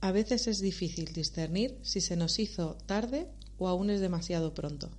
a veces es difícil discernir si se nos hizo tarde o aún es demasiado pronto.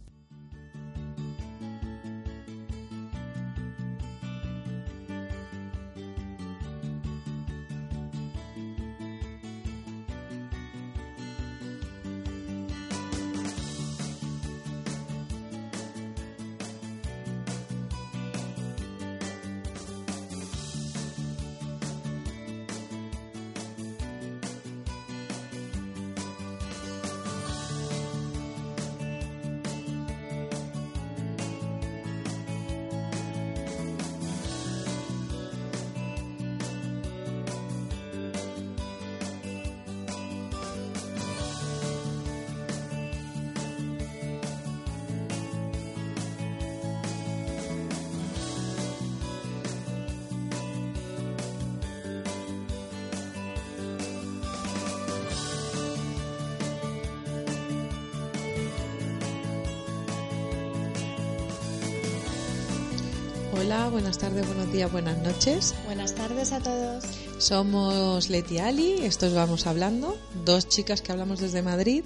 Hola, buenas tardes, buenos días, buenas noches. Buenas tardes a todos. Somos Leti y Ali, estos vamos hablando, dos chicas que hablamos desde Madrid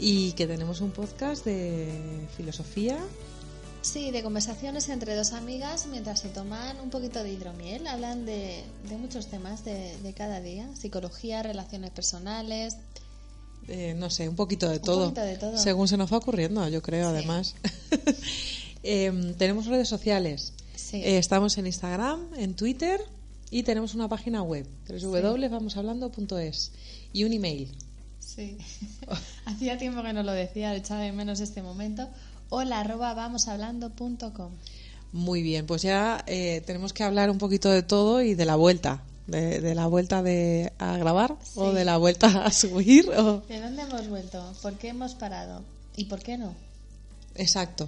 y que tenemos un podcast de filosofía. Sí, de conversaciones entre dos amigas mientras se toman un poquito de hidromiel. Hablan de, de muchos temas de, de, cada día, psicología, relaciones personales. Eh, no sé, un poquito de todo. Un poquito de todo. Según se nos va ocurriendo, yo creo, Sí. además. Eh, tenemos redes sociales. Sí. Eh, estamos en Instagram, en Twitter y tenemos una página web, www.vamoshablando.es y un email. Sí. Hacía tiempo que no lo decía, echaba de menos este momento. Hola, arroba vamoshablando.com. Muy bien, pues ya eh, tenemos que hablar un poquito de todo y de la vuelta. De, de la vuelta de, a grabar o de la vuelta a subir. O... ¿De dónde hemos vuelto? ¿Por qué hemos parado? ¿Y por qué no? Exacto.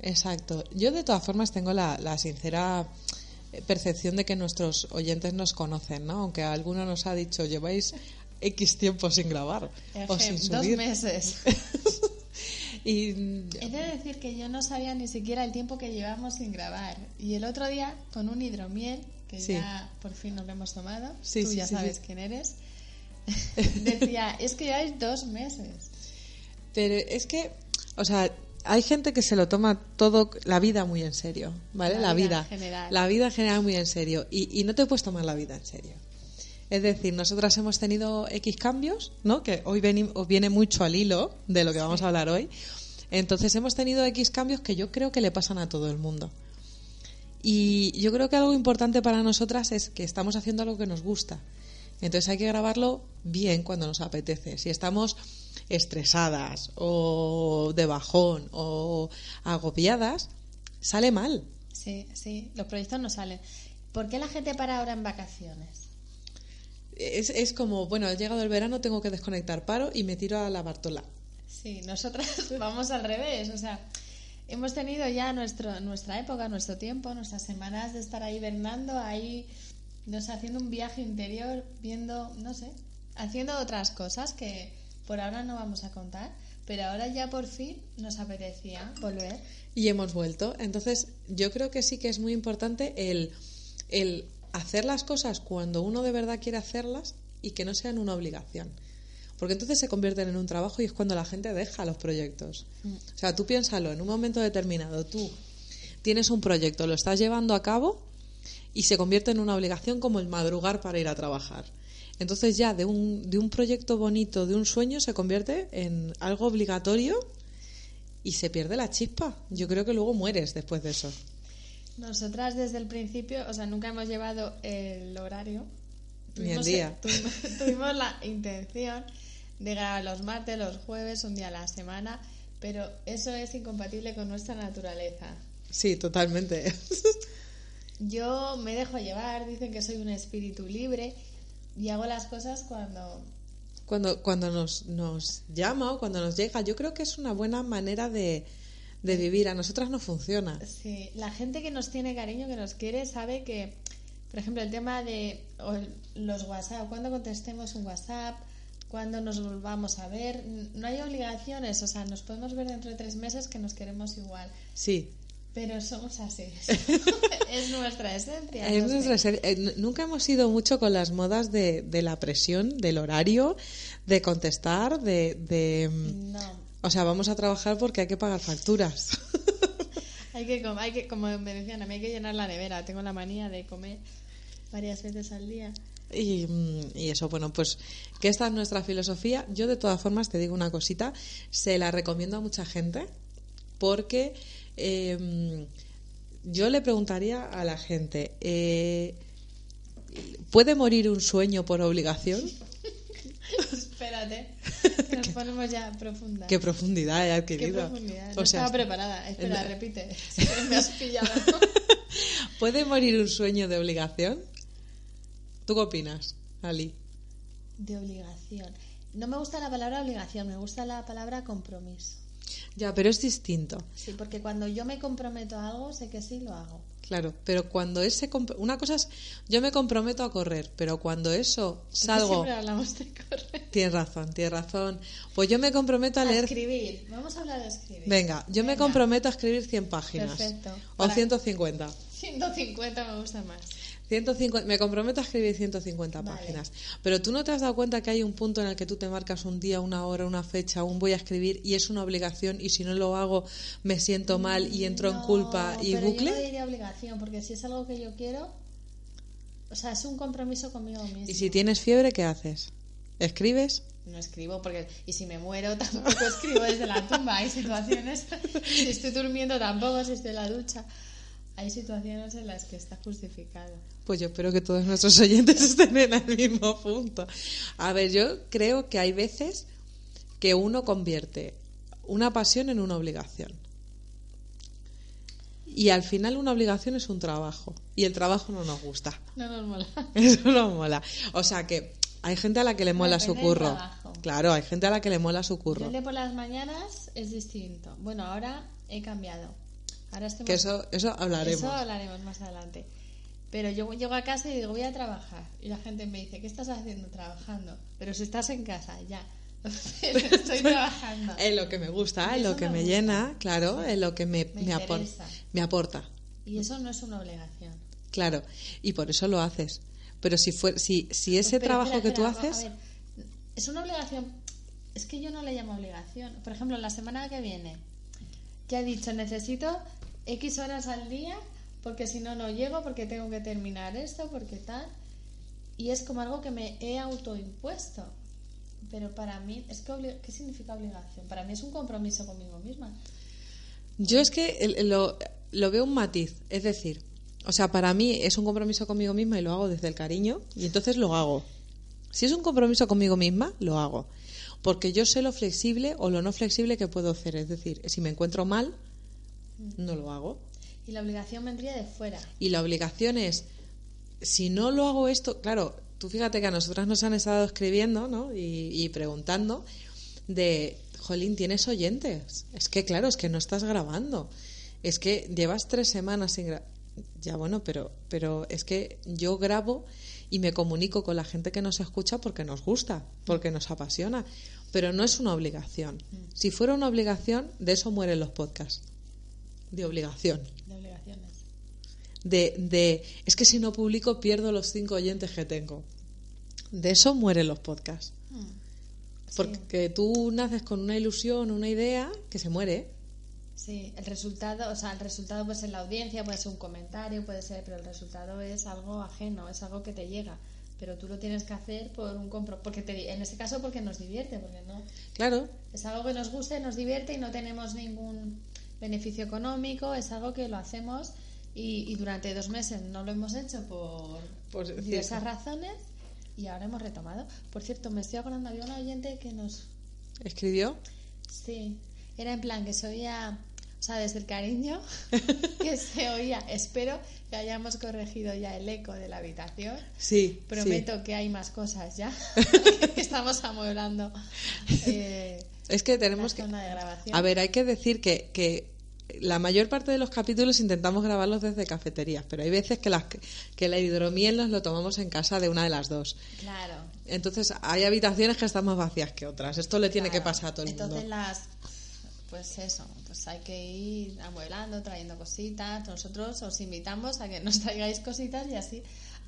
Exacto. Yo de todas formas tengo la, la sincera percepción de que nuestros oyentes nos conocen, ¿no? Aunque alguno nos ha dicho lleváis X tiempo sin grabar o sin Ejem, dos subir. meses. y He de decir que yo no sabía ni siquiera el tiempo que llevamos sin grabar. Y el otro día, con un hidromiel, que Sí. ya por fin nos lo hemos tomado, Sí, tú sí, ya sabes quién eres, decía, es que lleváis dos meses. Pero es que, o sea, hay gente que se lo toma todo, la vida muy en serio, ¿vale? La La, vida vida. en general. La vida en general muy en serio. Y, y no te puedes tomar la vida en serio. Es decir, nosotras hemos tenido X cambios, ¿no? Que hoy os viene mucho al hilo de lo que vamos a hablar hoy. Entonces hemos tenido X cambios que yo creo que le pasan a todo el mundo. Y yo creo que algo importante para nosotras es que estamos haciendo algo que nos gusta. Entonces hay que grabarlo bien cuando nos apetece. Si estamos estresadas o de bajón o agobiadas, sale mal. Sí, sí, los proyectos no salen. ¿Por qué la gente para ahora en vacaciones? Es, es como, bueno, ha llegado el verano, tengo que desconectar, paro y me tiro a la Bartola. Sí, nosotras vamos al revés. O sea, hemos tenido ya nuestro, nuestra época, nuestro tiempo, nuestras semanas de estar ahí hibernando, ahí, no sé, haciendo un viaje interior, viendo, no sé, haciendo otras cosas que por ahora no vamos a contar, pero ahora ya por fin nos apetecía volver. Y hemos vuelto. Entonces, yo creo que sí que es muy importante el, el hacer las cosas cuando uno de verdad quiere hacerlas y que no sean una obligación. Porque entonces se convierten en un trabajo y es cuando la gente deja los proyectos. O sea, tú piénsalo, en un momento determinado tú tienes un proyecto, lo estás llevando a cabo y se convierte en una obligación como el madrugar para ir a trabajar. Entonces ya de un, de un proyecto bonito, de un sueño, se convierte en algo obligatorio y se pierde la chispa. Yo creo que luego mueres después de eso. Nosotras desde el principio, o sea, nunca hemos llevado el horario. Ni el día. Tuvimos, tuvimos la intención de grabar los martes, los jueves, un día a la semana, pero eso es incompatible con nuestra naturaleza. Sí, totalmente. Yo me dejo llevar, dicen que soy un espíritu libre y hago las cosas cuando... Cuando, cuando nos, nos llama o cuando nos llega, yo creo que es una buena manera de, de vivir. A nosotras no funciona. Sí, la gente que nos tiene cariño, que nos quiere, sabe que, por ejemplo, el tema de los WhatsApp, cuando contestemos un WhatsApp, cuando nos volvamos a ver, no hay obligaciones, o sea, nos podemos ver dentro de tres meses que nos queremos igual. Sí, Pero somos así. es nuestra esencia. Es nuestra esencia. Eh, Nunca hemos ido mucho con las modas de, de la presión, del horario, de contestar, de, de, mm, No. O sea, vamos a trabajar porque hay que pagar facturas. Hay que, hay que, como me decían, a mí hay que llenar la nevera. Tengo la manía de comer varias veces al día. Y, mm, y eso, bueno, pues que esta es nuestra filosofía. Yo de todas formas te digo una cosita, se la recomiendo a mucha gente porque eh, yo le preguntaría a la gente, eh, ¿puede morir un sueño por obligación? Espérate, nos ponemos ya profunda. ¿Qué profundidad he Qué adquirido? profundidad. No O sea, estaba preparada. Espera, repite. Es que me has pillado. ¿Puede morir un sueño de obligación? ¿Tú qué opinas, Ali? De obligación. No me gusta la palabra obligación, me gusta la palabra compromiso. Ya, pero es distinto. Sí, porque cuando yo me comprometo a algo, sé que sí lo hago. Claro, pero cuando ese una cosa es yo me comprometo a correr, pero cuando eso Porque salgo Siempre hablamos de correr. tienes razón, tienes razón. Pues yo me comprometo a A leer escribir. Vamos a hablar de escribir. Venga, yo me Venga. comprometo a escribir 100 páginas Perfecto. o Para- 150. 150 me gusta más. 150, me comprometo a escribir 150 Vale. páginas. Pero tú no te has dado cuenta que hay un punto en el que tú te marcas un día, una hora, una fecha, un voy a escribir y es una obligación y si no lo hago me siento mal y entro en culpa y pero bucle. Yo no diría obligación, porque si es algo que yo quiero, o sea, es un compromiso conmigo mismo. Y si tienes fiebre, ¿qué haces? ¿Escribes? No escribo porque y si me muero tampoco escribo desde la tumba. Hay situaciones, si estoy durmiendo tampoco, si estoy en la ducha. Hay situaciones en las que está justificado. Pues yo espero que todos nuestros oyentes estén en el mismo punto. A ver, yo creo que hay veces que uno convierte una pasión en una obligación. Y al final una obligación es un trabajo. Y el trabajo no nos gusta. No nos mola. Eso no mola. O sea que hay gente a la que le mola su Depende curro. Claro, hay gente a la que le mola su curro. el de por las mañanas es distinto. Bueno, ahora he cambiado. Ahora Que eso, eso hablaremos. Eso hablaremos más adelante. Pero yo llego a casa y digo, voy a trabajar. Y la gente me dice, ¿qué estás haciendo? Trabajando. Pero si estás en casa, ya. Pero estoy trabajando. Es lo que me gusta, es lo que me llena, claro, es lo que me, Me me, apor- interesa. me aporta. Y eso no es una obligación. Claro, y por eso lo haces. Pero si fue, si, si ese Pues, pero trabajo espera, que tú haces, a ver, es una obligación. Es que yo no le llamo obligación. Por ejemplo, la semana que viene, ya he dicho, necesito X horas al día porque si no, no llego, porque tengo que terminar esto, porque tal. Y es como algo que me he autoimpuesto. Pero para mí, es que ¿qué significa obligación? Para mí es un compromiso conmigo misma. yo es que lo, lo veo un matiz. Es decir, o sea, para mí es un compromiso conmigo misma y lo hago desde el cariño y entonces lo hago. Si es un compromiso conmigo misma, lo hago. Porque yo sé lo flexible o lo no flexible que puedo hacer. Es decir, si me encuentro mal, no lo hago. Y la obligación vendría de fuera. Y la obligación es, si no lo hago esto, claro, tú fíjate que a nosotras nos han estado escribiendo ¿no? y, y preguntando de, Jolín, ¿tienes oyentes? Es que, claro, es que no estás grabando. Es que llevas tres semanas sin grabar. Ya bueno, pero, pero es que yo grabo y me comunico con la gente que nos escucha porque nos gusta, porque nos apasiona. Pero no es una obligación. Si fuera una obligación, de eso mueren los podcasts. De obligación De obligaciones. de, de es que si no publico pierdo los cinco oyentes que tengo. De eso mueren los podcasts. Hmm. Porque tú naces con una ilusión, una idea que se muere. Sí, el resultado, o sea, el resultado puede ser la audiencia, puede ser un comentario, puede ser, pero el resultado es algo ajeno, es algo que te llega. Pero tú lo tienes que hacer por un compro, porque te, en este caso porque nos divierte, porque no Claro, es algo que nos gusta nos divierte y no tenemos ningún beneficio económico, es algo que lo hacemos y, y durante dos meses no lo hemos hecho por Por diversas razones y ahora hemos retomado. Por cierto, me estoy acordando, había un oyente que nos escribió. Sí, era en plan que se oía, o sea, desde el cariño, que se oía. Espero que hayamos corregido ya el eco de la habitación. Sí, Prometo que hay más cosas ya. que Estamos amueblando eh. Es que tenemos que... A ver, hay que decir que, que la mayor parte de los capítulos intentamos grabarlos desde cafeterías, pero hay veces que, las, que la hidromiel nos lo tomamos en casa de una de las dos. Claro. Entonces hay habitaciones que están más vacías que otras. Esto le tiene que pasar a todo el Entonces mundo. las... pues eso, pues hay que ir amueblando, trayendo cositas. Nosotros os invitamos a que nos traigáis cositas y así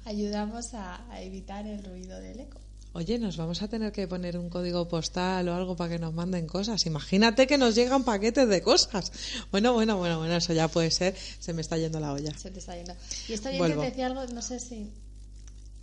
ayudamos a, a evitar el ruido del eco. Oye, nos vamos a tener que poner un código postal o algo para que nos manden cosas. Imagínate que nos llegan paquetes de cosas. Bueno, bueno, bueno, bueno, eso ya puede ser. Se me está yendo la olla. Se te está yendo. Y esto bien Vuelvo. te decía algo, no sé si,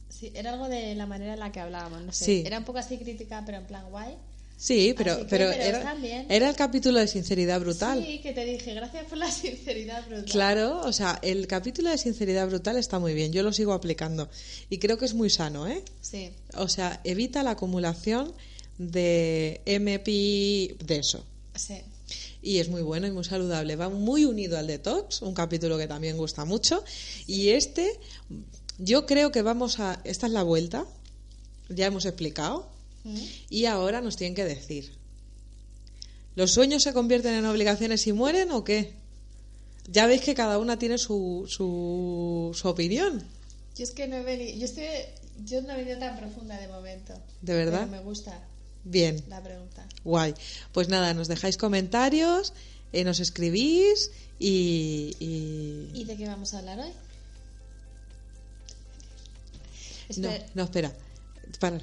si era algo de la manera en la que hablábamos, no sé. Sí. Era un poco así crítica, pero en plan guay. Sí, pero, que, pero, pero era, era el capítulo de sinceridad brutal. Sí, que te dije, gracias por la sinceridad brutal. Claro, o sea, el capítulo de sinceridad brutal está muy bien. Yo lo sigo aplicando. Y creo que es muy sano, ¿eh? Sí, O sea, evita la acumulación de MPI de eso. sí. Y es muy bueno y muy saludable. Va muy unido al detox, un capítulo que también gusta mucho. Y este, yo creo que vamos a. Esta es la vuelta. Ya hemos explicado. Mm. Y ahora nos tienen que decir. ¿Los sueños se convierten en obligaciones y mueren o qué? Ya veis que cada una tiene su, su, su opinión. Yo es que no he venido, yo estoy, yo no he venido tan profunda de momento. ¿De verdad? Pero me gusta Bien, la pregunta. guay. Pues nada, nos dejáis comentarios, eh, nos escribís y, y- ¿Y de qué vamos a hablar hoy? No, Espera, no, espera. Para.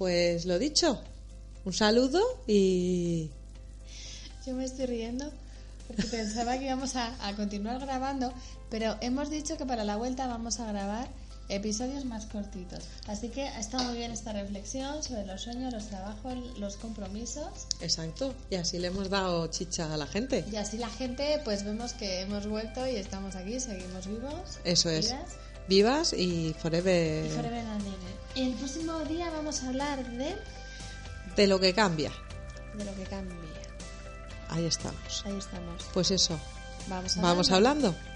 Pues lo dicho. Un saludo y. Yo me estoy riendo porque pensaba que íbamos a, a continuar grabando, pero hemos dicho que para la vuelta vamos a grabar episodios más cortitos. Así que ha estado muy bien esta reflexión sobre los sueños, los trabajos, los compromisos. Exacto. Y así le hemos dado chicha a la gente. Y así la gente, pues vemos que hemos vuelto y estamos aquí, seguimos vivos. Eso es. Vivas y forever. Y forever. El próximo día vamos a hablar de, De lo que cambia. de lo que cambia. Ahí estamos. Ahí estamos. Pues eso. Vamos, Vamos hablando. hablando.